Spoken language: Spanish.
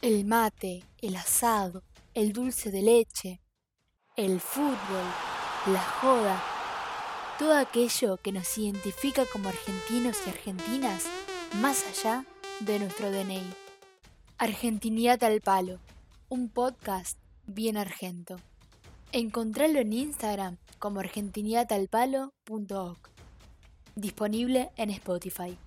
El mate, el asado, el dulce de leche, el fútbol, la joda, todo aquello que nos identifica como argentinos y argentinas más allá de nuestro DNI. Argentinidad al palo, un podcast bien argento. Encontralo en Instagram como argentinidatalpalo.org. Disponible en Spotify.